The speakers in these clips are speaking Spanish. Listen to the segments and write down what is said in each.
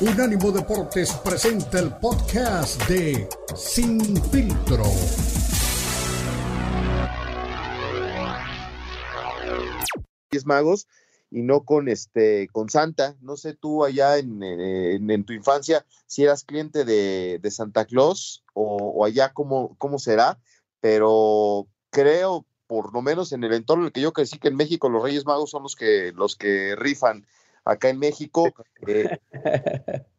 Unánimo Deportes presenta el podcast de Sin Filtro. Magos y no con este con Santa. No sé tú allá en, tu infancia si eras cliente de, Santa Claus o, allá cómo, cómo será, pero creo por lo menos en el entorno en el que yo crecí que en México los Reyes Magos son los que los que rifan acá en México. Eh,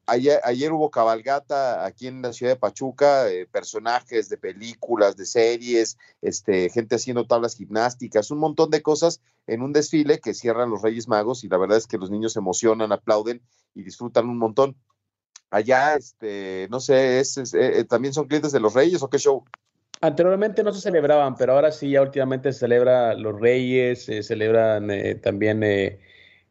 ayer, hubo cabalgata aquí en la ciudad de Pachuca, eh, personajes de películas, de series, este, gente haciendo tablas gimnásticas, un montón de cosas en un desfile que cierran los Reyes Magos y la verdad es que los niños se emocionan, aplauden y disfrutan un montón. Allá, este, no sé, es, eh, ¿también son clientes de los Reyes o qué show? Anteriormente no se celebraban, pero ahora sí, ya últimamente se celebra los Reyes, se celebran también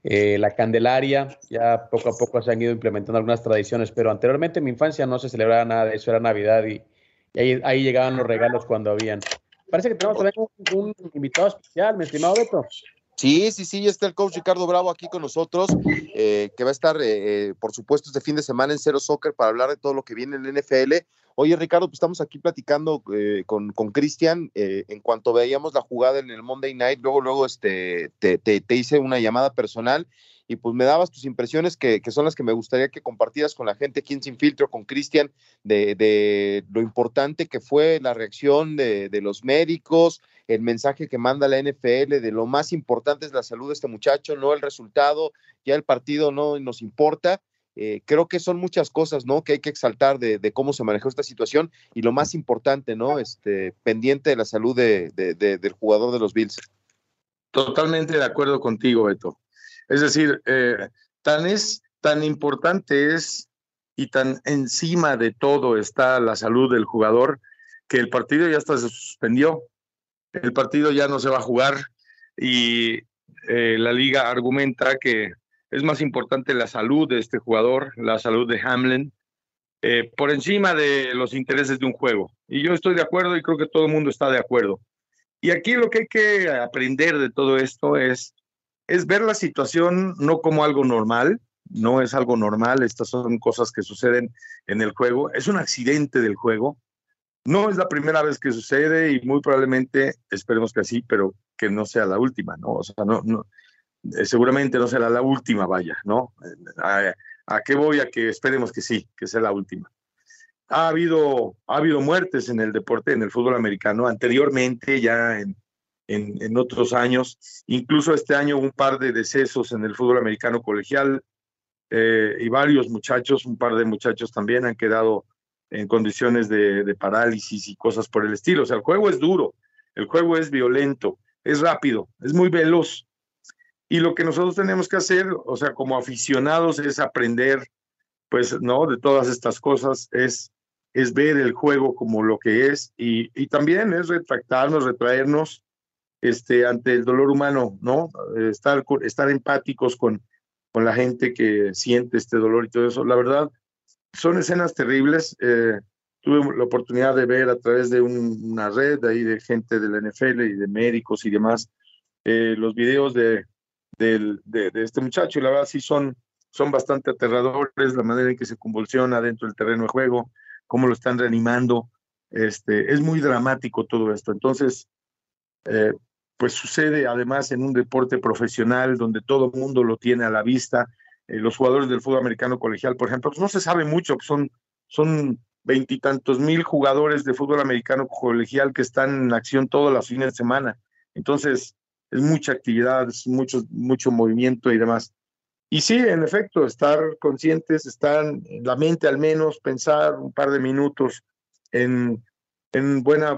eh, la Candelaria, ya poco a poco se han ido implementando algunas tradiciones, pero anteriormente en mi infancia no se celebraba nada de eso, era Navidad y, ahí, llegaban los regalos cuando habían. Parece que tenemos un, invitado especial, mi estimado Beto. Sí, sí, sí, está el coach Ricardo Bravo aquí con nosotros, eh, que va a estar, eh, por supuesto, este fin de semana en Cero Soccer para hablar de todo lo que viene en NFL. Oye, Ricardo, pues estamos aquí platicando eh, con Cristian. Eh, en cuanto veíamos la jugada en el Monday Night, luego, luego este, te, te, hice una llamada personal y pues me dabas tus impresiones que, que, son las que me gustaría que compartieras con la gente aquí en Sin con Cristian, de, de, lo importante que fue la reacción de, de, los médicos, el mensaje que manda la NFL, de lo más importante es la salud de este muchacho, no el resultado, ya el partido no nos importa. Eh, creo que son muchas cosas, ¿no? Que hay que exaltar de, cómo se manejó esta situación y lo más importante, ¿no? Este, pendiente de la salud de, del jugador de los Bills. Totalmente de acuerdo contigo, Beto. Es decir, eh, tan es, tan importante es y tan encima de todo está la salud del jugador que el partido ya se suspendió. El partido ya no se va a jugar y eh, la liga argumenta que es más importante la salud de este jugador, la salud de Hamlin, eh, por encima de los intereses de un juego. Y yo estoy de acuerdo y creo que todo el mundo está de acuerdo. Y aquí lo que hay que aprender de todo esto es, es ver la situación no como algo normal, no es algo normal, estas son cosas que suceden en el juego, es un accidente del juego. No es la primera vez que sucede y muy probablemente, esperemos que así, pero que no sea la última, ¿no? O sea, no, no, eh, seguramente no será la última, vaya, ¿no? ¿A, qué voy? A que esperemos que sí, que sea la última. Ha habido, ha habido muertes en el deporte, en el fútbol americano, anteriormente, ya en, en, otros años. Incluso este año un par de decesos en el fútbol americano colegial eh, y varios muchachos, un par de muchachos también han quedado en condiciones de, de parálisis y cosas por el estilo. O sea, el juego es duro, el juego es violento, es rápido, es muy veloz y lo que nosotros tenemos que hacer, o sea, como aficionados, es aprender, pues, ¿no? De todas estas cosas, es, es ver el juego como lo que es y, y también es retractarnos, retraernos este, ante el dolor humano, ¿no? Estar, estar empáticos con, con la gente que siente este dolor y todo eso. La verdad, son escenas terribles. Eh, tuve la oportunidad de ver a través de una red ahí de gente de la NFL y de médicos y demás, eh, los videos de de, este muchacho y la verdad sí son, son bastante aterradores la manera en que se convulsiona dentro del terreno de juego, cómo lo están reanimando. Este, es muy dramático todo esto. Entonces, eh, pues sucede además en un deporte profesional donde todo el mundo lo tiene a la vista. Eh, los jugadores del fútbol americano colegial, por ejemplo, pues no se sabe mucho, son, son veintitantos mil jugadores de fútbol americano colegial que están en acción todos los fines de semana. Entonces, es mucha actividad, es mucho, movimiento y demás. Y sí, en efecto, estar conscientes, estar la mente al menos, pensar un par de minutos en, en, buena,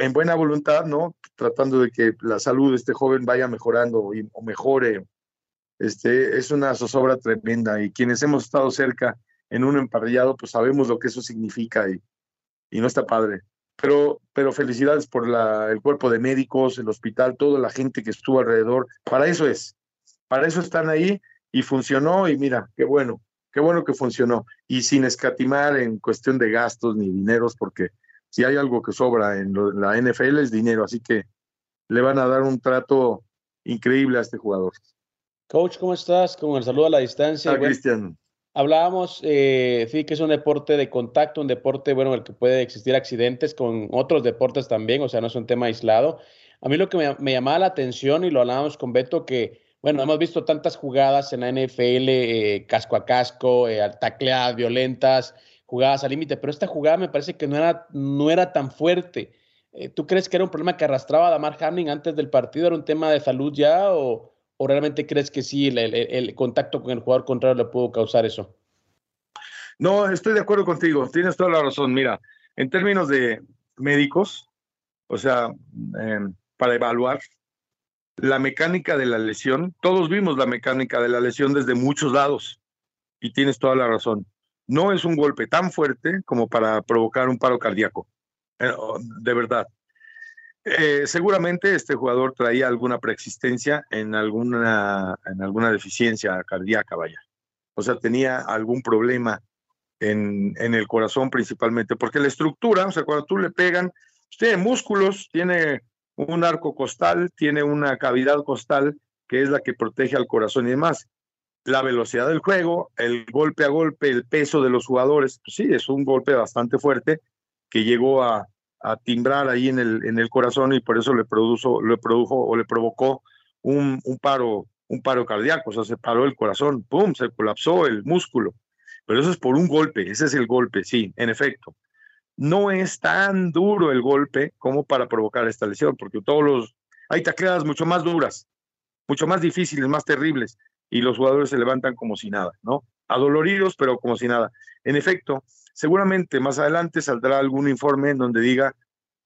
en, buena voluntad, ¿no? Tratando de que la salud de este joven vaya mejorando y, o mejore. Este, es una zozobra tremenda y quienes hemos estado cerca en un emparrillado, pues sabemos lo que eso significa y, y no está padre pero, pero felicidades por la, el cuerpo de médicos, el hospital, toda la gente que estuvo alrededor. Para eso es, para eso están ahí y funcionó y mira, qué bueno, qué bueno que funcionó. Y sin escatimar en cuestión de gastos ni dineros, porque si hay algo que sobra en, la NFL es dinero, así que le van a dar un trato increíble a este jugador. Coach, ¿cómo estás? Con el saludo a la distancia. Cristian. Hablábamos, eh, sí, que es un deporte de contacto, un deporte, bueno, en el que puede existir accidentes con otros deportes también, o sea, no es un tema aislado. A mí lo que me, llamaba la atención, y lo hablábamos con Beto, que, bueno, hemos visto tantas jugadas en la NFL, eh, casco a casco, eh, tacleadas violentas, jugadas al límite, pero esta jugada me parece que no era, no era tan fuerte. Eh, ¿Tú crees que era un problema que arrastraba a Damar Hamlin antes del partido? ¿Era un tema de salud ya? ¿O, o realmente crees que sí, el, el, contacto con el jugador contrario le pudo causar eso? No, estoy de acuerdo contigo, tienes toda la razón. Mira, en términos de médicos, o sea, eh, para evaluar la mecánica de la lesión, todos vimos la mecánica de la lesión desde muchos lados y tienes toda la razón. No es un golpe tan fuerte como para provocar un paro cardíaco, eh, de verdad. Eh, seguramente este jugador traía alguna preexistencia en alguna, en alguna deficiencia cardíaca, vaya. O sea, tenía algún problema en, en, el corazón principalmente, porque la estructura, o sea, cuando tú le pegan, pues tiene músculos, tiene un arco costal, tiene una cavidad costal que es la que protege al corazón y demás. La velocidad del juego, el golpe a golpe, el peso de los jugadores, pues sí, es un golpe bastante fuerte que llegó a, a timbrar ahí en el, en el corazón y por eso le, produjo, le produjo o le provocó un, un, paro, un paro cardíaco, o sea, se paró el corazón, ¡pum!, se colapsó el músculo. Pero eso es por un golpe, ese es el golpe, sí, en efecto. No es tan duro el golpe como para provocar esta lesión, porque todos los, hay tacleadas mucho más duras, mucho más difíciles, más terribles, y los jugadores se levantan como si nada, ¿no? Adoloridos, pero como si nada. En efecto, Seguramente más adelante saldrá algún informe en donde diga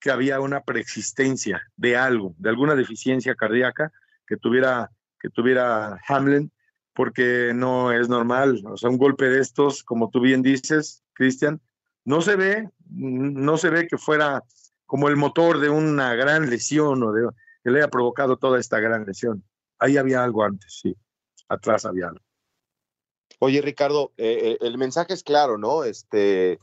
que había una preexistencia de algo, de alguna deficiencia cardíaca que tuviera, que tuviera Hamlin, porque no es normal. O sea, un golpe de estos, como tú bien dices, Cristian, no se ve, no se ve que fuera como el motor de una gran lesión o de que le haya provocado toda esta gran lesión. Ahí había algo antes, sí. Atrás había algo. Oye, Ricardo, eh, eh, el mensaje es claro, ¿no? Este,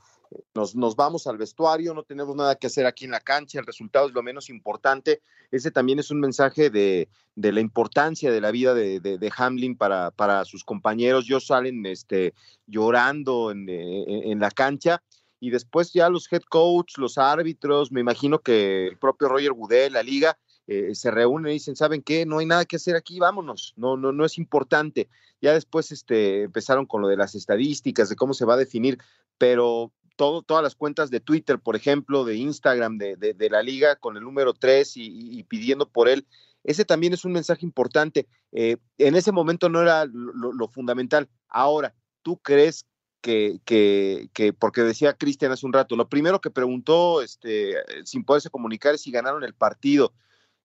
nos, nos, vamos al vestuario, no tenemos nada que hacer aquí en la cancha, el resultado es lo menos importante. Ese también es un mensaje de, la importancia de la vida de, Hamlin para, sus compañeros. Ellos salen este, llorando en, en, en, la cancha y después ya los head coach, los árbitros, me imagino que el propio Roger Goodell, la liga, eh, se reúnen y dicen, ¿saben qué? No hay nada que hacer aquí, vámonos, no, no, no es importante. Ya después este, empezaron con lo de las estadísticas, de cómo se va a definir, pero todo, todas las cuentas de Twitter, por ejemplo, de Instagram, de, de, de la liga, con el número 3 y, pidiendo por él, ese también es un mensaje importante. Eh, en ese momento no era lo, lo fundamental. Ahora, ¿tú crees que, que, que, porque decía Cristian hace un rato, lo primero que preguntó, este, sin poderse comunicar, es si ganaron el partido.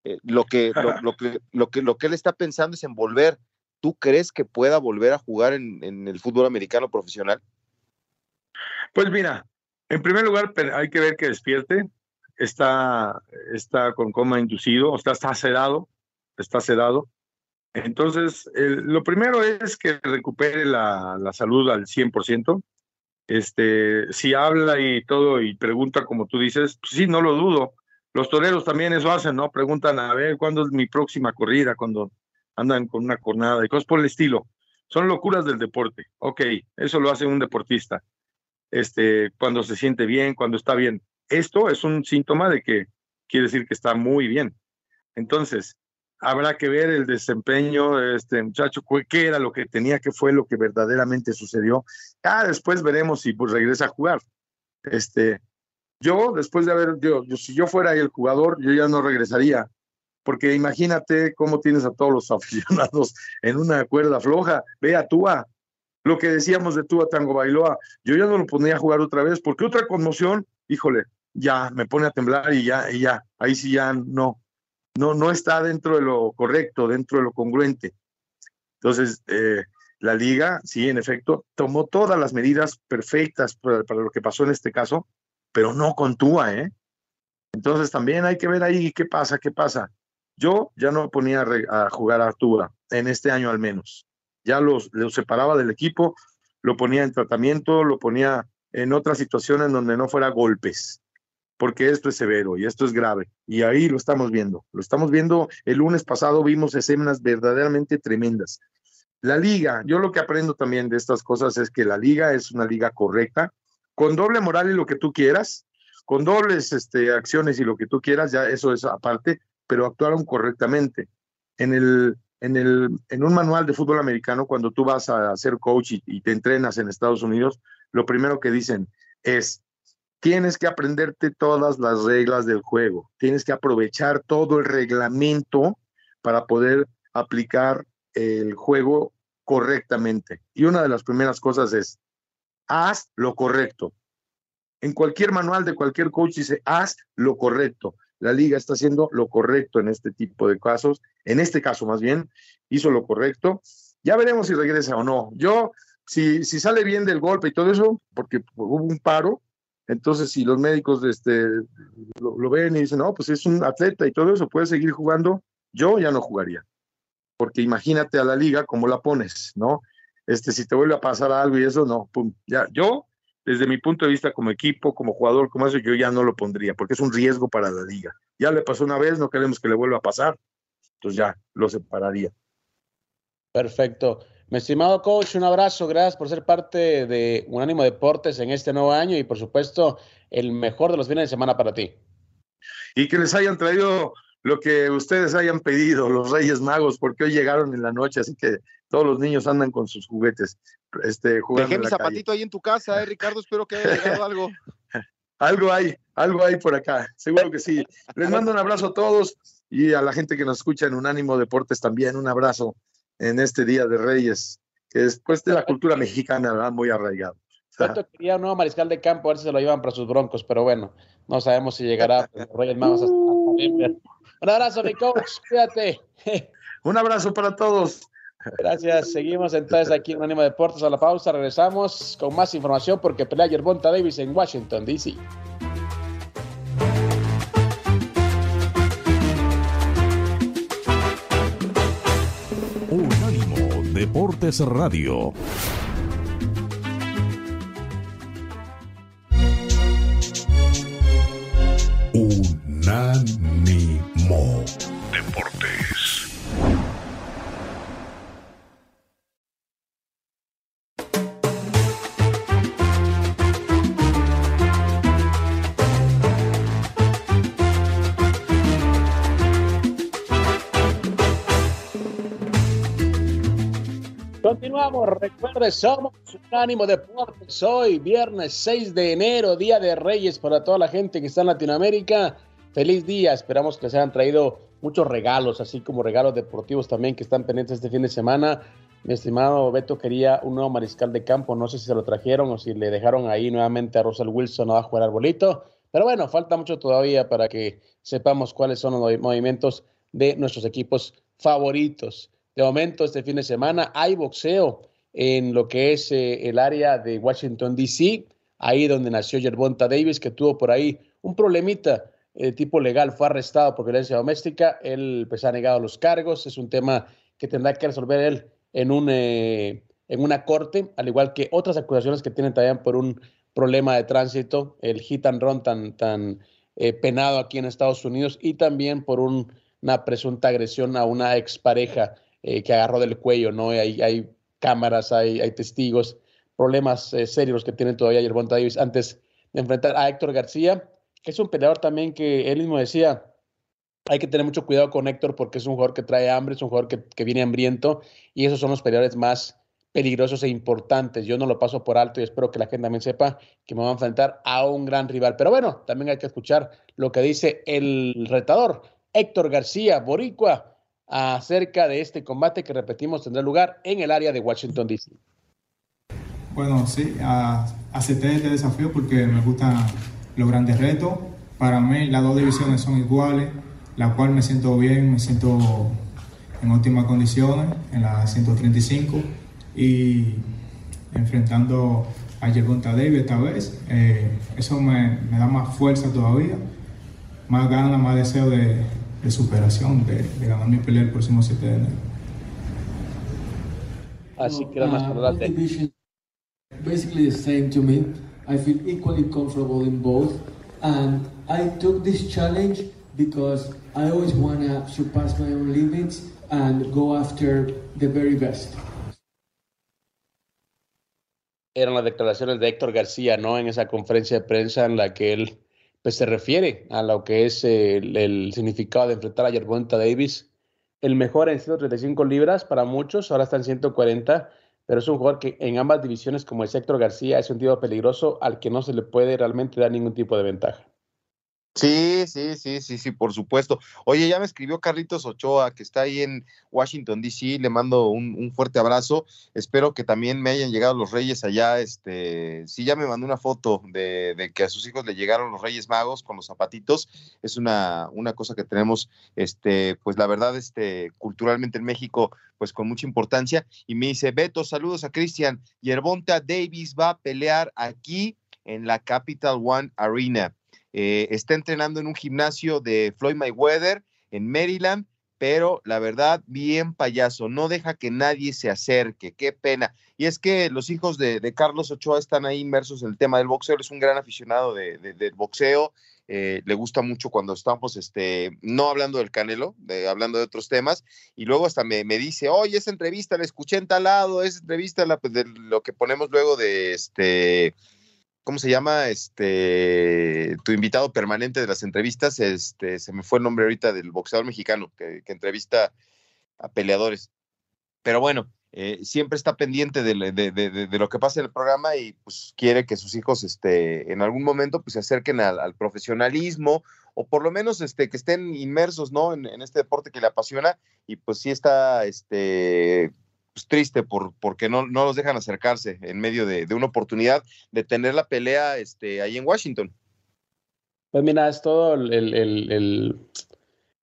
Eh, lo, que, lo, que, lo, que, lo que él está pensando es en volver. ¿Tú crees que pueda volver a jugar en, en, el fútbol americano profesional? Pues mira, en primer lugar hay que ver que despierte, está, está con coma inducido, está, está sedado, está sedado. Entonces, lo primero es que recupere la, la salud al 100%. Este, si habla y todo y pregunta como tú dices, pues sí, no lo dudo. Los toreros también eso hacen, ¿no? Preguntan a ver cuándo es mi próxima corrida, cuando andan con una cornada y cosas por el estilo. Son locuras del deporte. Ok, eso lo hace un deportista. Este, cuando se siente bien, cuando está bien. Esto es un síntoma de que quiere decir que está muy bien. Entonces, habrá que ver el desempeño de este muchacho, qué era lo que tenía, qué fue lo que verdaderamente sucedió. Ah, después veremos si pues regresa a jugar. Este, yo, después de haber, yo, yo, si yo fuera el jugador, yo ya no regresaría, porque imagínate cómo tienes a todos los aficionados en una cuerda floja. Ve a Tua, lo que decíamos de Tua Tango Bailoa, yo ya no lo ponía a jugar otra vez, porque otra conmoción, híjole, ya me pone a temblar y ya, y ya, ahí sí ya no, no, no está dentro de lo correcto, dentro de lo congruente. Entonces, eh, la liga, sí, en efecto, tomó todas las medidas perfectas para, para lo que pasó en este caso, pero no con Tua, ¿eh? Entonces también hay que ver ahí qué pasa, qué pasa. Yo ya no ponía a jugar a Tua, en este año al menos. Ya los, los separaba del equipo, lo ponía en tratamiento, lo ponía en otras situaciones donde no fuera golpes, porque esto es severo y esto es grave. Y ahí lo estamos viendo. Lo estamos viendo, el lunes pasado vimos escenas verdaderamente tremendas. La liga, yo lo que aprendo también de estas cosas es que la liga es una liga correcta, con doble moral y lo que tú quieras, con dobles este, acciones y lo que tú quieras, ya eso es aparte, pero actuaron correctamente. En, el, en, el, en un manual de fútbol americano, cuando tú vas a ser coach y te entrenas en Estados Unidos, lo primero que dicen es, tienes que aprenderte todas las reglas del juego, tienes que aprovechar todo el reglamento para poder aplicar el juego correctamente. Y una de las primeras cosas es, haz lo correcto. En cualquier manual de cualquier coach dice, haz lo correcto. La liga está haciendo lo correcto en este tipo de casos. En este caso, más bien, hizo lo correcto. Ya veremos si regresa o no. Yo, si, si sale bien del golpe y todo eso, porque hubo un paro, entonces si los médicos este, lo, lo ven y dicen, no, pues es un atleta y todo eso, puede seguir jugando, yo ya no jugaría porque imagínate a la liga cómo la pones, ¿no? Este, si te vuelve a pasar algo y eso, no, pum, ya, yo, desde mi punto de vista como equipo, como jugador, como eso, yo ya no lo pondría, porque es un riesgo para la liga. Ya le pasó una vez, no queremos que le vuelva a pasar, entonces ya lo separaría. Perfecto. Mi estimado coach, un abrazo, gracias por ser parte de Unánimo Deportes en este nuevo año y por supuesto el mejor de los fines de semana para ti. Y que les hayan traído lo que ustedes hayan pedido, los Reyes Magos, porque hoy llegaron en la noche, así que todos los niños andan con sus juguetes. Este, jugando Dejé mi zapatito ahí en tu casa, eh, Ricardo, espero que haya llegado algo. algo hay, algo hay por acá, seguro que sí. Les mando un abrazo a todos y a la gente que nos escucha en Unánimo Deportes también, un abrazo en este Día de Reyes, que después de la cultura mexicana, ¿verdad? Muy arraigado. Tanto quería un nuevo mariscal de campo, a ver si se lo llevan para sus broncos, pero bueno, no sabemos si llegará los Reyes Magos hasta un abrazo, mi coach. Cuídate. Un abrazo para todos. Gracias. Seguimos entonces aquí en Ánimo Deportes a la pausa. Regresamos con más información porque pelea Yerbonta Davis en Washington, D.C. Unánimo Deportes Radio. Somos Unánimo Deportes hoy, viernes 6 de enero, Día de Reyes para toda la gente que está en Latinoamérica. Feliz día, esperamos que se hayan traído muchos regalos, así como regalos deportivos también que están pendientes este fin de semana. Mi estimado Beto quería un nuevo mariscal de campo, no sé si se lo trajeron o si le dejaron ahí nuevamente a Russell Wilson abajo del arbolito, pero bueno, falta mucho todavía para que sepamos cuáles son los movimientos de nuestros equipos favoritos. De momento, este fin de semana hay boxeo en lo que es eh, el área de Washington, D.C., ahí donde nació Yerbonta Davis, que tuvo por ahí un problemita de tipo legal, fue arrestado por violencia doméstica, él pues ha negado los cargos, es un tema que tendrá que resolver él en, un, eh, en una corte, al igual que otras acusaciones que tienen también por un problema de tránsito, el hit and run tan, tan eh, penado aquí en Estados Unidos y también por un, una presunta agresión a una expareja eh, que agarró del cuello, ¿no? Hay, hay cámaras, hay, hay testigos, problemas eh, serios que tiene todavía Yerbonta Davis antes de enfrentar a Héctor García, que es un peleador también que él mismo decía, hay que tener mucho cuidado con Héctor porque es un jugador que trae hambre, es un jugador que, que viene hambriento y esos son los peleadores más peligrosos e importantes. Yo no lo paso por alto y espero que la gente también sepa que me va a enfrentar a un gran rival. Pero bueno, también hay que escuchar lo que dice el retador, Héctor García, Boricua, acerca de este combate que repetimos tendrá lugar en el área de Washington, D.C. Bueno, sí, acepté este desafío porque me gustan los grandes retos. Para mí las dos divisiones son iguales, la cual me siento bien, me siento en óptimas condiciones en la 135 y enfrentando a Gervonta Davis esta vez, eh, eso me, da más fuerza todavía, más ganas, más deseo de, de superación, de, de, ganar mi pelea el próximo 7 de enero. Así que más adelante. Basically the same to me. I feel equally comfortable in both, and I took this challenge because I always want to surpass my own limits and go after the very best. eran las declaraciones de Héctor García, ¿no? En esa conferencia de prensa en la que él pues, se refiere a lo que es el, significado de enfrentar a Yerbonta Davis. El mejor en 135 libras para muchos, ahora está en 140, pero es un jugador que en ambas divisiones, como es Héctor García, es un tipo peligroso al que no se le puede realmente dar ningún tipo de ventaja. Sí, sí, sí, sí, sí, por supuesto. Oye, ya me escribió Carlitos Ochoa, que está ahí en Washington, D.C. Le mando un, fuerte abrazo. Espero que también me hayan llegado los Reyes allá. Este, sí, ya me mandó una foto de, que a sus hijos le llegaron los Reyes Magos con los zapatitos. Es una, una cosa que tenemos, este, pues la verdad, este, culturalmente en México, pues con mucha importancia. Y me dice, Beto, saludos a Cristian. Yerbonta Davis va a pelear aquí en la Capital One Arena. Eh, está entrenando en un gimnasio de Floyd Mayweather en Maryland, pero la verdad, bien payaso, no deja que nadie se acerque, qué pena. Y es que los hijos de, Carlos Ochoa están ahí inmersos en el tema del boxeo, es un gran aficionado de, del boxeo, eh, le gusta mucho cuando estamos, este, no hablando del Canelo, hablando de otros temas, y luego hasta me, dice, oye, esa entrevista la escuché en tal lado, esa entrevista la, pues, de lo que ponemos luego de, este, ¿cómo se llama? Este, tu invitado permanente de las entrevistas, este, se me fue el nombre ahorita del boxeador mexicano que, entrevista a peleadores. Pero bueno, eh, siempre está pendiente de, lo que pasa en el programa y pues quiere que sus hijos este, en algún momento pues, se acerquen al, profesionalismo o por lo menos este, que estén inmersos ¿no? en, en, este deporte que le apasiona y pues sí está este, pues, triste por, porque no, no los dejan acercarse en medio de, una oportunidad de tener la pelea este, ahí en Washington. Pues mira, es todo el, el,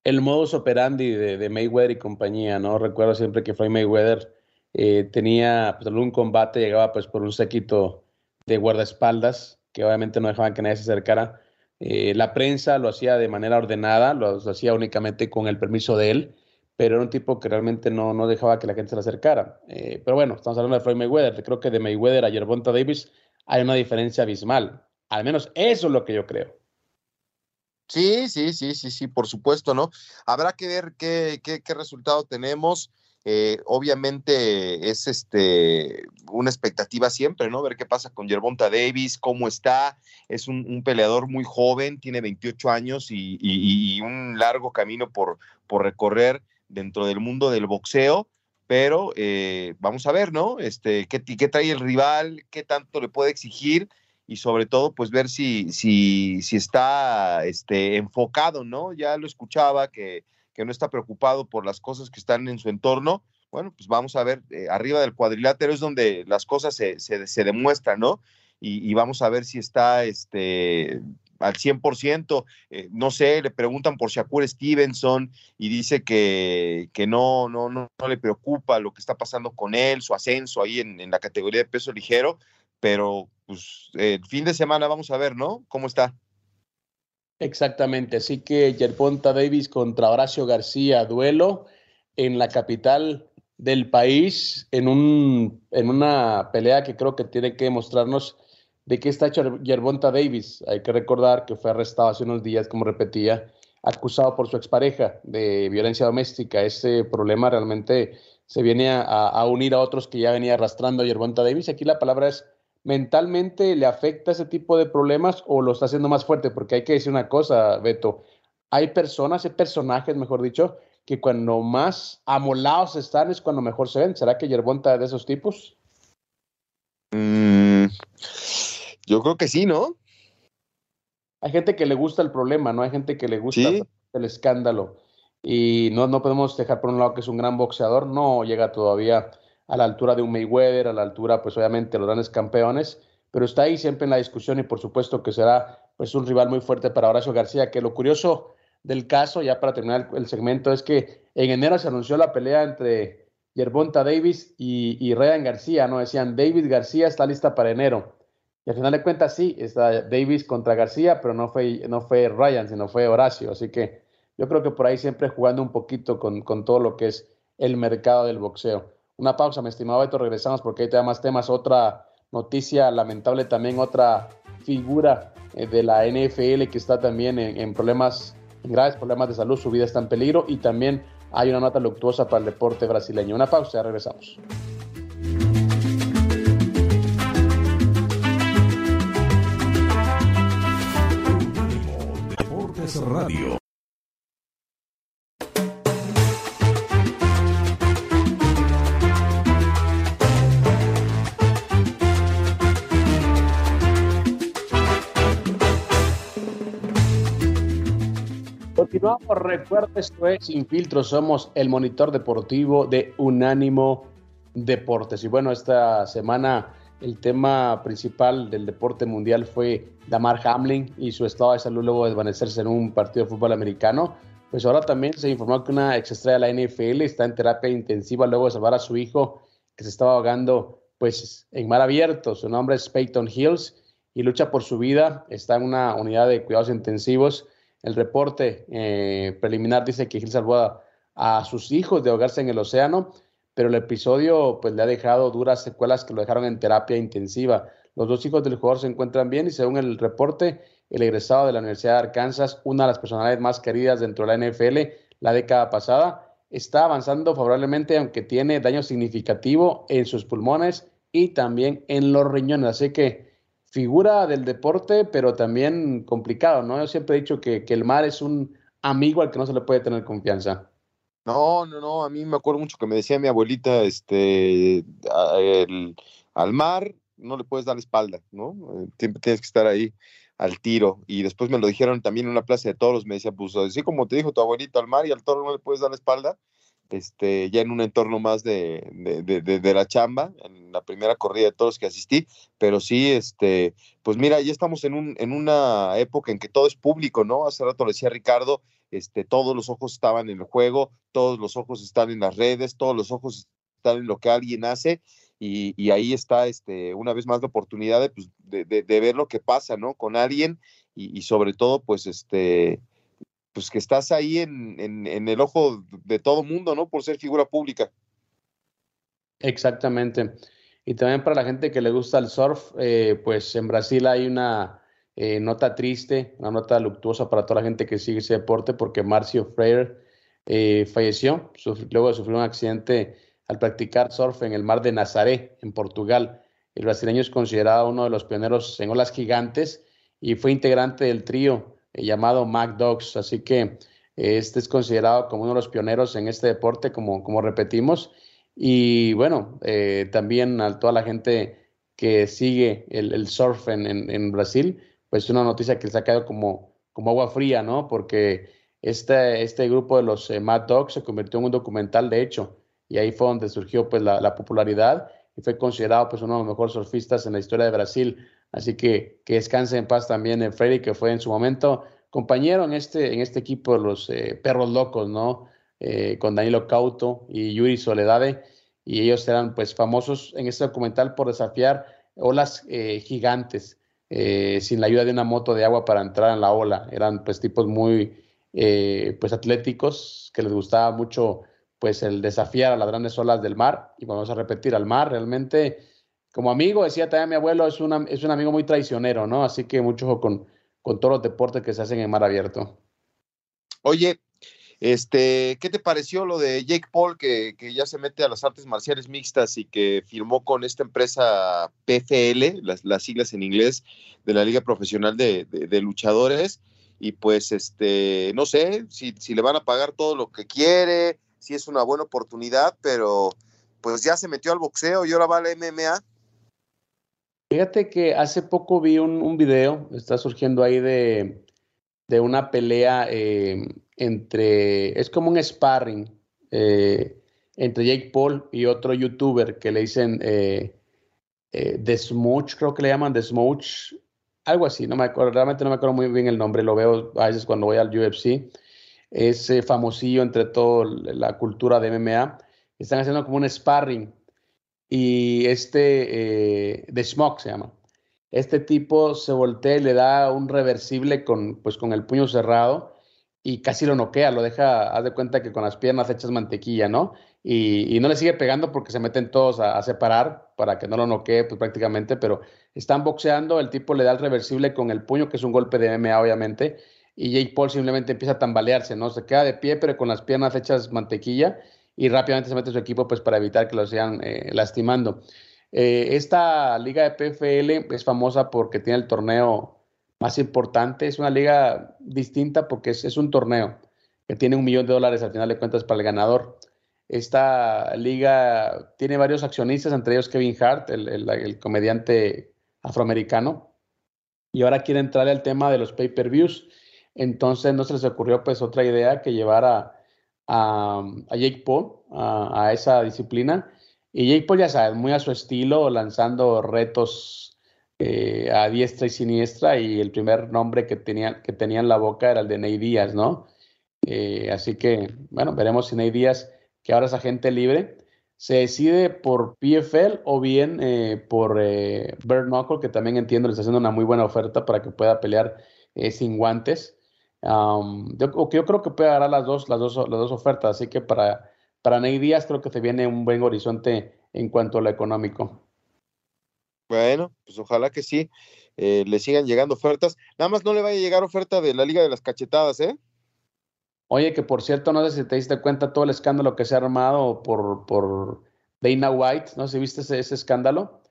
el, modus operandi de, Mayweather y compañía, ¿no? Recuerdo siempre que Floyd Mayweather eh, tenía pues, algún combate, llegaba pues por un séquito de guardaespaldas, que obviamente no dejaban que nadie se acercara. Eh, la prensa lo hacía de manera ordenada, lo hacía únicamente con el permiso de él pero era un tipo que realmente no, no dejaba que la gente se le acercara. Eh, pero bueno, estamos hablando de Floyd Mayweather. Creo que de Mayweather a Yerbonta Davis hay una diferencia abismal. Al menos eso es lo que yo creo. Sí, sí, sí, sí, sí, por supuesto, ¿no? Habrá que ver qué, qué, qué resultado tenemos. Eh, obviamente es este una expectativa siempre, ¿no? Ver qué pasa con Yerbonta Davis, cómo está. Es un, peleador muy joven, tiene 28 años y, y, un largo camino por, por recorrer dentro del mundo del boxeo, pero eh, vamos a ver, ¿no? Este, ¿qué, ¿qué, trae el rival? ¿Qué tanto le puede exigir? Y sobre todo, pues ver si, si, si está este, enfocado, ¿no? Ya lo escuchaba que, que no está preocupado por las cosas que están en su entorno. Bueno, pues vamos a ver, eh, arriba del cuadrilátero es donde las cosas se, se, demuestran, ¿no? Y, y, vamos a ver si está este, al 100%. Eh, no sé, le preguntan por Shakur Stevenson y dice que, que no, no, no, le preocupa lo que está pasando con él, su ascenso ahí en, la categoría de peso ligero, pero pues el fin de semana vamos a ver, ¿no? ¿Cómo está? Exactamente, así que Yerponta Davis contra Horacio García, duelo en la capital del país, en, un, en una pelea que creo que tiene que mostrarnos de qué está hecho Yerbonta Davis. Hay que recordar que fue arrestado hace unos días, como repetía, acusado por su expareja de violencia doméstica. Ese problema realmente se viene a, unir a otros que ya venía arrastrando Yerbonta Davis. Aquí la palabra es, ¿mentalmente le afecta ese tipo de problemas o lo está haciendo más fuerte? Porque hay que decir una cosa, Beto. Hay personas, hay personajes, mejor dicho, que cuando más amolados están es cuando mejor se ven. ¿Será que Yerbonta es de esos tipos? Mm, yo creo que sí, ¿no? Hay gente que le gusta el problema, ¿no? Hay gente que le gusta el escándalo. Y no, no podemos dejar por un lado que es un gran boxeador, no llega todavía a la altura de un Mayweather, a la altura, pues obviamente, de los grandes campeones, pero está ahí siempre en la discusión y por supuesto que será pues un rival muy fuerte para Horacio García, que lo curioso del caso, ya para terminar el, segmento, es que en enero se anunció la pelea entre Yerbonta Davis y, y Ryan García, ¿no? Decían, David García está lista para enero. Y al final de cuentas sí, está Davis contra García, pero no fue, no fue Ryan, sino fue Horacio. Así que yo creo que por ahí siempre jugando un poquito con, con todo lo que es el mercado del boxeo. Una pausa, mi estimado Beto, regresamos porque hay más temas. Otra noticia lamentable también, otra figura eh, de la NFL que está también en, en problemas, en graves problemas de salud, su vida está en peligro y también hay una nota luctuosa para el deporte brasileño. Una pausa, ya regresamos. Radio. Continuamos, recuerda, esto es Sin Filtro, somos el monitor deportivo de Unánimo Deportes. Y bueno, esta semana el tema principal del deporte mundial fue Damar Hamlin y su estado de salud luego de desvanecerse en un partido de fútbol americano. Pues ahora también se informó que una ex estrella de la NFL está en terapia intensiva luego de salvar a su hijo que se estaba ahogando pues en mar abierto. Su nombre es Peyton Hills y lucha por su vida. Está en una unidad de cuidados intensivos. El reporte eh, preliminar dice que Hills salvó a, sus hijos de ahogarse en el océano, pero el episodio pues le ha dejado duras secuelas que lo dejaron en terapia intensiva. Los dos hijos del jugador se encuentran bien y según el reporte, el egresado de la Universidad de Arkansas, una de las personalidades más queridas dentro de la NFL la década pasada, está avanzando favorablemente, aunque tiene daño significativo en sus pulmones y también en los riñones. Así que figura del deporte, pero también complicado, ¿no? Yo siempre he dicho que, que el mar es un amigo al que no se le puede tener confianza. No, no, no, a mí me acuerdo mucho que me decía mi abuelita, este, al mar no le puedes dar la espalda, ¿no? Siempre tienes que estar ahí al tiro. Y después me lo dijeron también en una plaza de toros, me decía, pues así como te dijo tu abuelito al mar y al toro no le puedes dar la espalda, este, ya en un entorno más de, de, de, de, la chamba, en la primera corrida de toros que asistí, pero sí, este, pues mira, ya estamos en, un, en una época en que todo es público, ¿no? Hace rato le decía Ricardo, este, todos los ojos estaban en el juego, todos los ojos están en las redes, todos los ojos están en lo que alguien hace, y, y, ahí está este, una vez más la oportunidad de, pues, de, de, ver lo que pasa, ¿no? Con alguien y, sobre todo, pues, este, pues que estás ahí en, en, en, el ojo de todo mundo, ¿no? Por ser figura pública. Exactamente. Y también para la gente que le gusta el surf, eh, pues en Brasil hay una eh, nota triste, una nota luctuosa para toda la gente que sigue ese deporte, porque Marcio Freire eh, falleció luego de sufrir un accidente al practicar surf en el mar de Nazaré, en Portugal. El brasileño es considerado uno de los pioneros en olas gigantes y fue integrante del trío eh, llamado Mac Dogs, así que este es considerado como uno de los pioneros en este deporte, como, como repetimos. Y bueno, también a toda la gente que sigue el, el surf en, en, Brasil, pues una noticia que se ha quedado como, como agua fría, ¿no? Porque este, este grupo de los eh, Mad Dogs se convirtió en un documental, de hecho, y ahí fue donde surgió pues la, la, popularidad y fue considerado pues uno de los mejores surfistas en la historia de Brasil. Así que que descanse en paz también en Freddy, que fue en su momento compañero en este, en este equipo de los eh, Perros Locos, ¿no? Eh, con Danilo Cauto y Yuri Soledade, y ellos eran pues famosos en este documental por desafiar olas eh, sin la ayuda de una moto de agua para entrar en la ola. Eran pues tipos muy pues atléticos que les gustaba mucho pues el desafiar a las grandes olas del mar. Y vamos a repetir al mar realmente como amigo decía también mi abuelo es, es un amigo muy traicionero no así que mucho con, con todos los deportes que se hacen en mar abierto. Oye este qué te pareció lo de Jake Paul que, que ya se mete a las artes marciales mixtas y que firmó con esta empresa PFL las, las siglas en inglés de la liga profesional de, de, luchadores y pues este no sé si, si le van a pagar todo lo que quiere sí es una buena oportunidad, pero pues ya se metió al boxeo y ahora va al MMA. Fíjate que hace poco vi un, un video, está surgiendo ahí de, de una pelea eh, entre, es como un sparring eh, entre Jake Paul y otro youtuber que le dicen eh, eh, The Smooch, creo que le llaman The Smooch, algo así, no me acuerdo, realmente no me acuerdo muy bien el nombre, lo veo a veces cuando voy al UFC es eh, famosillo entre toda la cultura de MMA. Están haciendo como un sparring y este, de Smoke se llama. Este tipo se voltea y le da un reversible con, pues, con el puño cerrado y casi lo noquea, lo deja, haz de cuenta que con las piernas hechas mantequilla, ¿no? Y, y no le sigue pegando porque se meten todos a, separar para que no lo noquee pues, prácticamente, pero están boxeando, el tipo le da el reversible con el puño, que es un golpe de MMA obviamente, y Jake Paul simplemente empieza a tambalearse, ¿no? Se queda de pie, pero con las piernas hechas mantequilla y rápidamente se mete su equipo pues para evitar que lo sigan eh, lastimando. Eh, esta liga de PFL es famosa porque tiene el torneo más importante, es una liga distinta porque es, es un torneo que tiene un millón de dólares al final de cuentas para el ganador. Esta liga tiene varios accionistas, entre ellos Kevin Hart, el, el, comediante afroamericano, y ahora quiere entrar al tema de los pay-per-views Entonces no se les ocurrió pues otra idea que llevar a, a, Jake Paul a, esa disciplina. Y Jake Paul ya sabes, muy a su estilo, lanzando retos eh, a diestra y siniestra y el primer nombre que tenía, que tenía en la boca era el de Ney Díaz, ¿no? Eh, así que, bueno, veremos si Ney Díaz, que ahora es agente libre, se decide por PFL o bien eh, por eh, Bird Knuckle, que también entiendo le está haciendo una muy buena oferta para que pueda pelear eh, sin guantes. yo, yo, creo que puede agarrar las dos, las dos, las dos ofertas, así que para, para Ney Díaz creo que se viene un buen horizonte en cuanto a lo económico. Bueno, pues ojalá que sí, eh, le sigan llegando ofertas. Nada más no le vaya a llegar oferta de la Liga de las Cachetadas, ¿eh? Oye, que por cierto, no sé si te diste cuenta todo el escándalo que se ha armado por, por Dana White, no si viste ese, escándalo.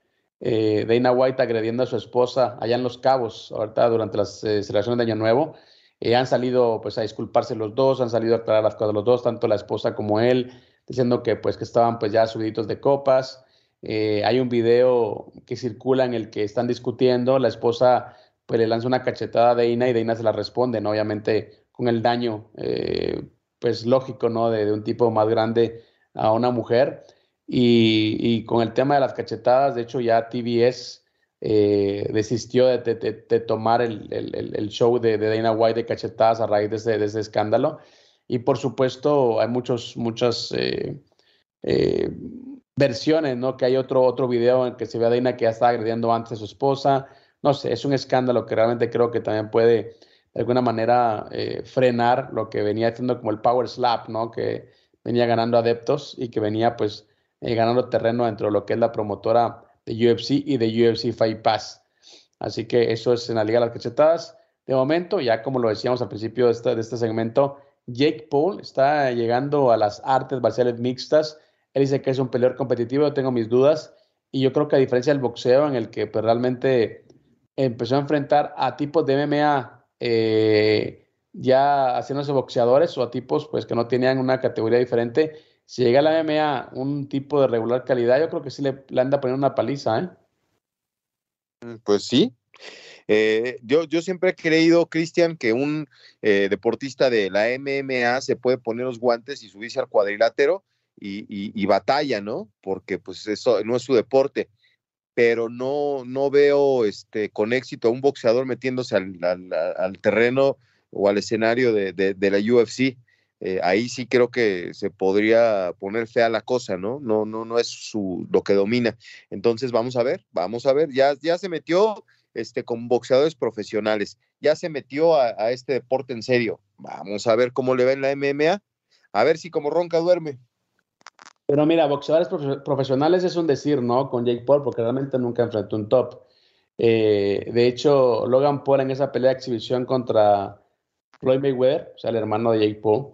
Eh, Dana White agrediendo a su esposa allá en Los Cabos, ahorita durante las eh, celebraciones de Año Nuevo. Eh, han salido pues a disculparse los dos, han salido a aclarar las cosas los dos, tanto la esposa como él, diciendo que pues que estaban pues ya subiditos de copas. Hay un video que circula en el que están discutiendo, la esposa pues le lanza una cachetada a Dana y Dana se la responde, ¿no? Obviamente con el daño, eh, pues lógico, ¿no? De, un tipo más grande a una mujer. Y, con el tema de las cachetadas, de hecho ya TBS eh, desistió de, tomar el, show de, Dana White de cachetadas a raíz de ese, de ese escándalo. Y por supuesto hay muchos, muchas eh, versiones, ¿no? Que hay otro, otro video en que se ve a Dana que ya está agrediendo antes a su esposa. No sé, es un escándalo que realmente creo que también puede de alguna manera eh, frenar lo que venía haciendo como el Power Slap, ¿no? Que venía ganando adeptos y que venía pues eh, ganando terreno dentro de lo que es la promotora de UFC y de UFC Fight Pass. Así que eso es en la Liga de las Cachetadas. De momento, ya como lo decíamos al principio de este, de este segmento, Jake Paul está llegando a las artes marciales mixtas. Él dice que es un peleador competitivo, yo tengo mis dudas. Y yo creo que a diferencia del boxeo, en el que pues, realmente empezó a enfrentar a tipos de MMA eh, ya haciéndose boxeadores o a tipos pues que no tenían una categoría diferente. Si llega a la MMA un tipo de regular calidad, yo creo que sí le, anda poniendo una paliza, ¿eh? Mm, pues sí. Eh, yo, yo siempre he creído, Cristian, que un eh, deportista de la MMA se puede poner los guantes y subirse al cuadrilátero y, batalla, ¿no? Porque pues eso no es su deporte pero no, no veo este, con éxito a un boxeador metiéndose al, terreno o al escenario de, la UFC. Eh, ahí sí creo que se podría poner fea la cosa, ¿no? No, no, no es su, lo que domina. Entonces vamos a ver, vamos a ver. Ya, ya se metió este, con boxeadores profesionales, ya se metió a, a este deporte en serio. Vamos a ver cómo le va en la MMA. A ver si como ronca duerme. Pero mira, boxeadores profesionales es un decir, ¿no? Con Jake Paul, porque realmente nunca enfrentó un top. Eh, de hecho, Logan Paul en esa pelea de exhibición contra Floyd Mayweather, o sea, el hermano de Jake Paul,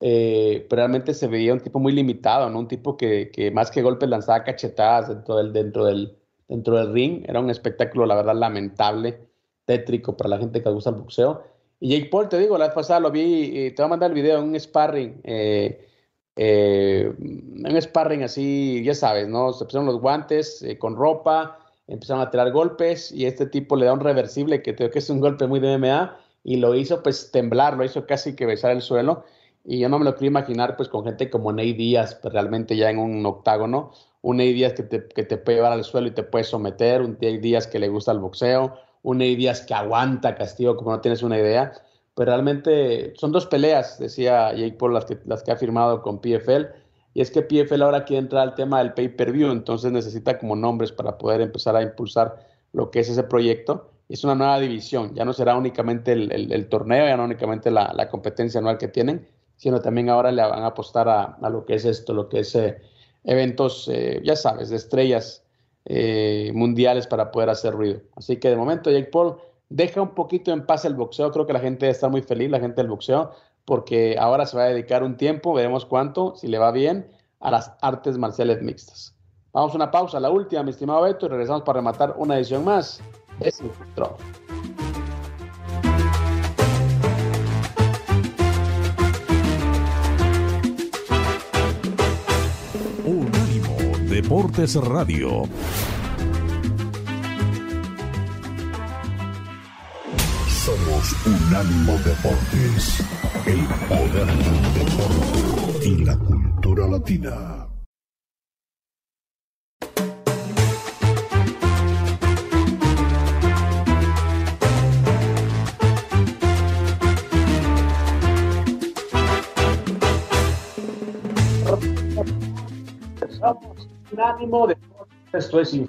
eh, realmente se veía un tipo muy limitado, ¿no? Un tipo que, que, más que golpes lanzaba cachetadas dentro del, dentro, del, dentro del ring. Era un espectáculo, la verdad, lamentable, tétrico para la gente que gusta el boxeo. Y Jake Paul, te digo, la vez pasada lo vi, te voy a mandar el video, un sparring. Eh, eh, sparring así, ya sabes, ¿no? Se pusieron los guantes eh, con ropa, empezaron a tirar golpes y este tipo le da un reversible que creo que es un golpe muy de MMA y lo hizo pues temblar, lo hizo casi que besar el suelo y yo no me lo quería imaginar pues con gente como Ney Díaz, pues, realmente ya en un octágono, un Ney Díaz que te, que te puede llevar al suelo y te puede someter, un Ney Díaz que le gusta el boxeo, un Ney Díaz que aguanta castigo como no tienes una idea pero realmente son dos peleas, decía Jake Paul, las que, las que ha firmado con PFL, y es que PFL ahora quiere entrar al tema del pay-per-view, entonces necesita como nombres para poder empezar a impulsar lo que es ese proyecto. Es una nueva división, ya no será únicamente el, torneo, ya no únicamente la, competencia anual que tienen, sino también ahora le van a apostar a, lo que es esto, lo que es eh, eventos, eh, ya sabes, de estrellas eh, mundiales para poder hacer ruido. Así que de momento Jake Paul deja un poquito en paz el boxeo. Creo que la gente está muy feliz, la gente del boxeo, porque ahora se va a dedicar un tiempo, veremos cuánto, si le va bien, a las artes marciales mixtas. Vamos a una pausa, la última, mi estimado Beto, y regresamos para rematar una edición más. Es el Unánimo Deportes Radio. Somos Unánimo Deportes, el poder del deporte y la cultura latina. Somos Unánimo Deportes. Esto es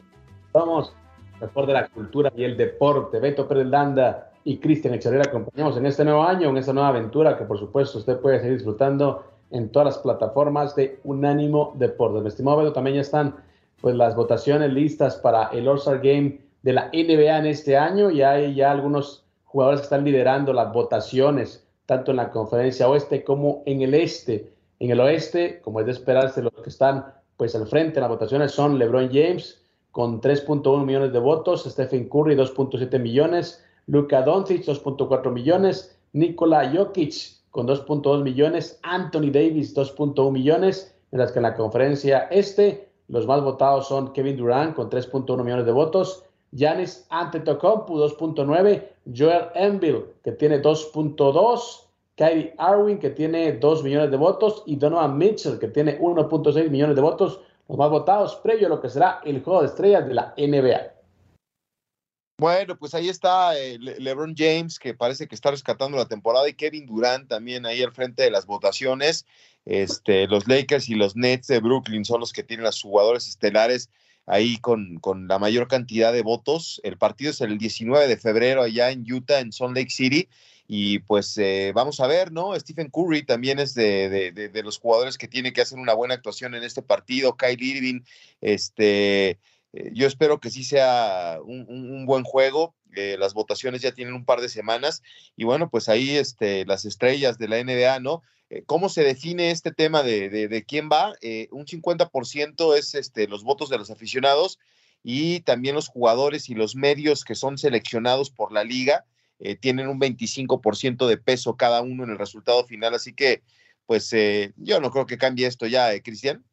Somos mejor de la cultura y el deporte. Beto Pérez Landa y Cristian Echeverría acompañamos en este nuevo año, en esta nueva aventura que por supuesto usted puede seguir disfrutando en todas las plataformas de Unánimo Deportes. Mi estimado Beto, también ya están pues las votaciones listas para el All-Star Game de la NBA en este año y hay ya algunos jugadores que están liderando las votaciones tanto en la conferencia oeste como en el este. En el oeste, como es de esperarse, los que están pues al frente en las votaciones son LeBron James, con 3.1 millones de votos, Stephen Curry 2.7 millones, Luka Doncic 2.4 millones, Nikola Jokic con 2.2 millones, Anthony Davis 2.1 millones, mientras que en la conferencia este los más votados son Kevin Durant con 3.1 millones de votos, Giannis Antetokounmpo 2.9, Joel Embiid que tiene 2.2, Kyrie Irving que tiene 2 millones de votos. Y Donovan Mitchell que tiene 1.6 millones de votos. Los más votados previo a lo que será el juego de estrellas de la NBA. Bueno, pues ahí está eh, LeBron James, que parece que está rescatando la temporada, y Kevin Durant también ahí al frente de las votaciones. Este, los Lakers y los Nets de Brooklyn son los que tienen sus jugadores estelares ahí con, con la mayor cantidad de votos. El partido es el 19 de febrero allá en Utah, en Salt Lake City. Y pues eh, vamos a ver, ¿no? Stephen Curry también es de, de, los jugadores que tiene que hacer una buena actuación en este partido. Kyle Irving, este, eh, yo espero que sí sea un, buen juego. Eh, las votaciones ya tienen un par de semanas. Y bueno, pues ahí este, las estrellas de la NBA, ¿no? ¿Cómo se define este tema de, quién va? un 50% es este, los votos de los aficionados y también los jugadores y los medios que son seleccionados por la liga eh, tienen un 25% de peso cada uno en el resultado final, así que pues eh, yo no creo que cambie esto ya, ¿eh, Cristian.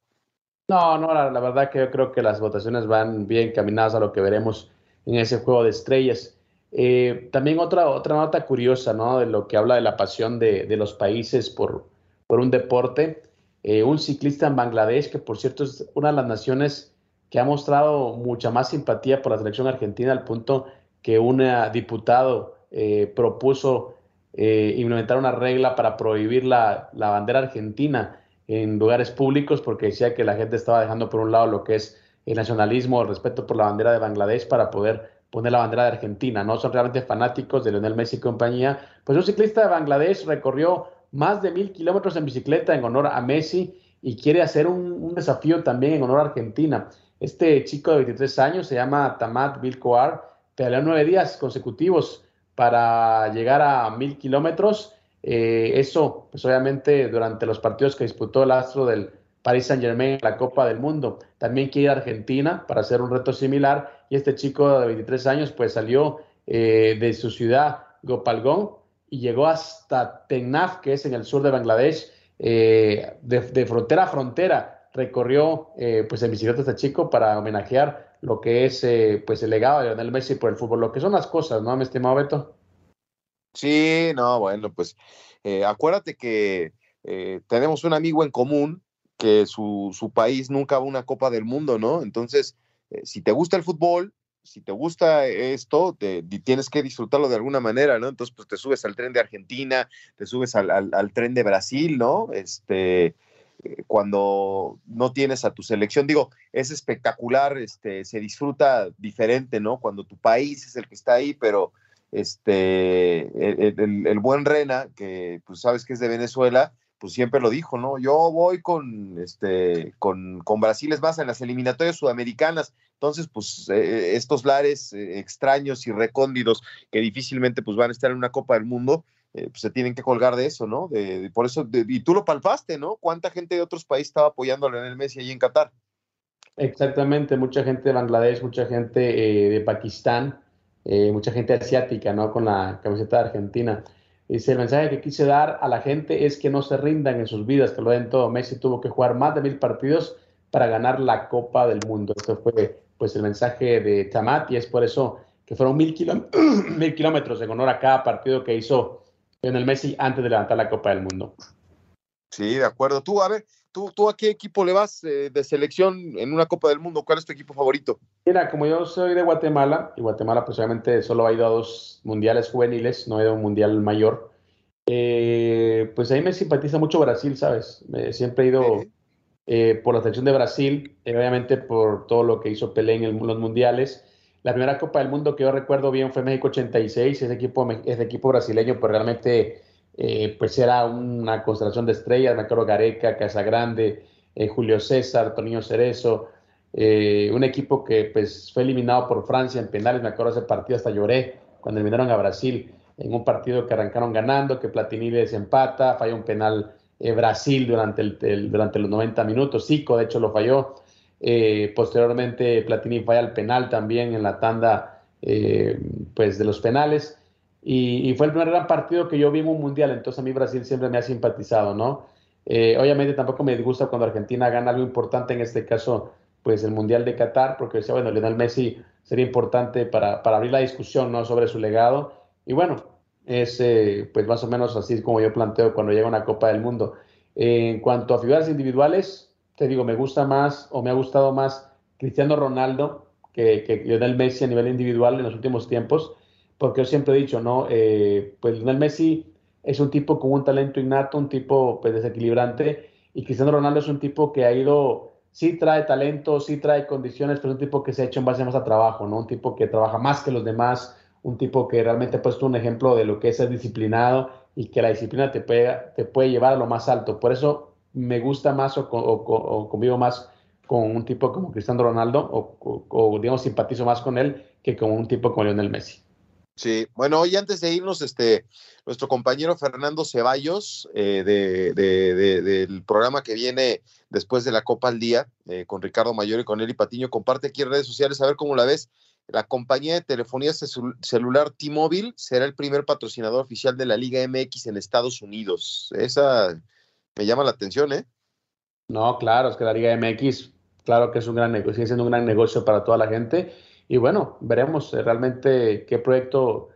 No, no, la, verdad que yo creo que las votaciones van bien caminadas a lo que veremos en ese juego de estrellas. Eh, también otra, otra nota curiosa, ¿no? De lo que habla de la pasión de, los países por, por un deporte. un ciclista en Bangladesh, que por cierto es una de las naciones que ha mostrado mucha más simpatía por la selección argentina, al punto que un diputado eh, propuso eh, implementar una regla para prohibir la, bandera argentina en lugares públicos porque decía que la gente estaba dejando por un lado lo que es el nacionalismo, el respeto por la bandera de Bangladesh para poder poner la bandera de Argentina, ¿no? Son realmente fanáticos de Lionel Messi y compañía. Pues un ciclista de Bangladesh recorrió más de mil kilómetros en bicicleta en honor a Messi y quiere hacer un, desafío también en honor a Argentina. Este chico de 23 años se llama Tamat Vilcoar, peleó nueve días consecutivos para llegar a mil kilómetros. Eh, eso, pues obviamente, durante los partidos que disputó el astro del Paris Saint Germain en la Copa del Mundo. También quiere ir a Argentina para hacer un reto similar. Y este chico de 23 años, pues salió eh, de su ciudad, Gopalgón, y llegó hasta Tennaf, que es en el sur de Bangladesh, eh, de, frontera a frontera. Recorrió pues en bicicleta este chico para homenajear lo que es eh, pues el legado de Lionel Messi por el fútbol, lo que son las cosas, ¿no, mi estimado Beto? Sí, no, bueno, pues eh, acuérdate que eh, tenemos un amigo en común que su, su, país nunca va a una Copa del Mundo, ¿no? Entonces, si te gusta el fútbol, si te gusta esto, te, tienes que disfrutarlo de alguna manera, ¿no? Entonces, pues te subes al tren de Argentina, te subes al, al, al tren de Brasil, ¿no? Este, eh, cuando no tienes a tu selección. Digo, es espectacular, este, se disfruta diferente, ¿no? Cuando tu país es el que está ahí, pero este, el, buen Rena, que pues sabes que es de Venezuela, pues siempre lo dijo, ¿no? Yo voy con, este, con, con Brasil, es más, en las eliminatorias sudamericanas. Entonces, pues eh, estos lares extraños y recóndidos que difícilmente pues van a estar en una Copa del Mundo, eh, pues, se tienen que colgar de eso, ¿no? De, por eso, y tú lo palpaste, ¿no? ¿Cuánta gente de otros países estaba apoyando a Lionel Messi ahí en Qatar? Exactamente, mucha gente de Bangladesh, mucha gente eh, de Pakistán, eh, mucha gente asiática, ¿no? Con la camiseta de Argentina. Dice, el mensaje que quise dar a la gente es que no se rindan en sus vidas, que lo den todo. Messi tuvo que jugar más de mil partidos para ganar la Copa del Mundo. Esto fue, pues, el mensaje de Tamat y es por eso que fueron mil, kilómetros en honor a cada partido que hizo el Messi antes de levantar la Copa del Mundo. Sí, de acuerdo. Tú, a ver, ¿tú, tú a qué equipo le vas eh, de selección en una Copa del Mundo? ¿Cuál es tu equipo favorito? Mira, como yo soy de Guatemala, y Guatemala pues obviamente solo ha ido a dos mundiales juveniles, no ha ido a un mundial mayor, eh, pues ahí me simpatiza mucho Brasil, ¿sabes? siempre he ido eh, por la selección de Brasil, obviamente por todo lo que hizo Pelé en los mundiales. La primera Copa del Mundo que yo recuerdo bien fue México 86, ese equipo, ese equipo brasileño, pues realmente eh, pues era una constelación de estrellas, me acuerdo Gareca, Casagrande, eh, Julio César, Tonino Cerezo, eh, un equipo que pues fue eliminado por Francia en penales, me acuerdo ese partido, hasta lloré cuando eliminaron a Brasil en un partido que arrancaron ganando, que Platini desempata, falló un penal Brasil durante, el, durante los 90 minutos, Zico de hecho lo falló, posteriormente Platini falla el penal también en la tanda pues de los penales, y, fue el primer gran partido que yo vi en un mundial, entonces a mí Brasil siempre me ha simpatizado, ¿no? Eh, obviamente tampoco me disgusta cuando Argentina gana algo importante, en este caso, pues el Mundial de Qatar, porque decía, bueno, Lionel Messi sería importante para, para abrir la discusión, ¿no? Sobre su legado. Y bueno, es eh, pues más o menos así como yo planteo cuando llega una Copa del Mundo. en cuanto a figuras individuales, te digo, me gusta más o me ha gustado más Cristiano Ronaldo que, que Lionel Messi a nivel individual en los últimos tiempos porque yo siempre he dicho, ¿no? Eh, pues Lionel Messi es un tipo con un talento innato, un tipo pues, desequilibrante, y Cristiano Ronaldo es un tipo que ha ido, sí trae talento, sí trae condiciones, pero es un tipo que se ha hecho en base más a trabajo, ¿no? Un tipo que trabaja más que los demás, un tipo que realmente ha puesto un ejemplo de lo que es ser disciplinado y que la disciplina te puede, te puede llevar a lo más alto. Por eso me gusta más o, o, convivo más con un tipo como Cristiano Ronaldo o, o, digamos, simpatizo más con él que con un tipo como Lionel Messi. Sí, bueno, hoy antes de irnos, este, nuestro compañero Fernando Ceballos, eh, del programa que viene después de la Copa al Día, eh, con Ricardo Mayor y con Eli Patiño, comparte aquí en redes sociales, a ver cómo la ves. La compañía de telefonía celular T-Mobile será el primer patrocinador oficial de la Liga MX en Estados Unidos. Esa me llama la atención, ¿eh? No, claro, es que la Liga MX, claro que es un gran negocio, sigue siendo un gran negocio para toda la gente y bueno, veremos eh, realmente qué proyecto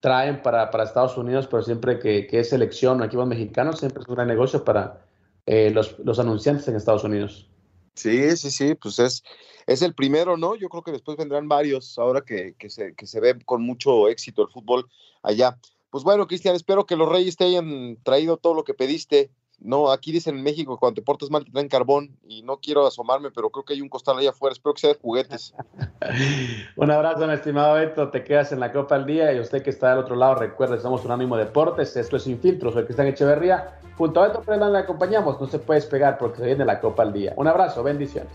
traen para, para Estados Unidos, pero siempre que, que es selección o equipos mexicanos, siempre es un gran negocio para eh, los, los anunciantes en Estados Unidos. Sí, sí, sí, pues es, es el primero, ¿no? Yo creo que después vendrán varios, ahora que, que, se, que se ve con mucho éxito el fútbol allá. Pues bueno, Cristian, espero que los Reyes te hayan traído todo lo que pediste. No, aquí dicen en México, cuando te portas mal te traen carbón y no quiero asomarme, pero creo que hay un costal allá afuera. Espero que sea de juguetes. un abrazo, mi estimado Beto. Te quedas en la Copa al Día y usted que está del otro lado, recuerde, somos un ánimo Deportes. Esto es Sin Filtros. Soy Cristian Echeverría. Junto a Beto Prenda le acompañamos. No se puede despegar porque se viene la Copa al Día. Un abrazo, bendiciones.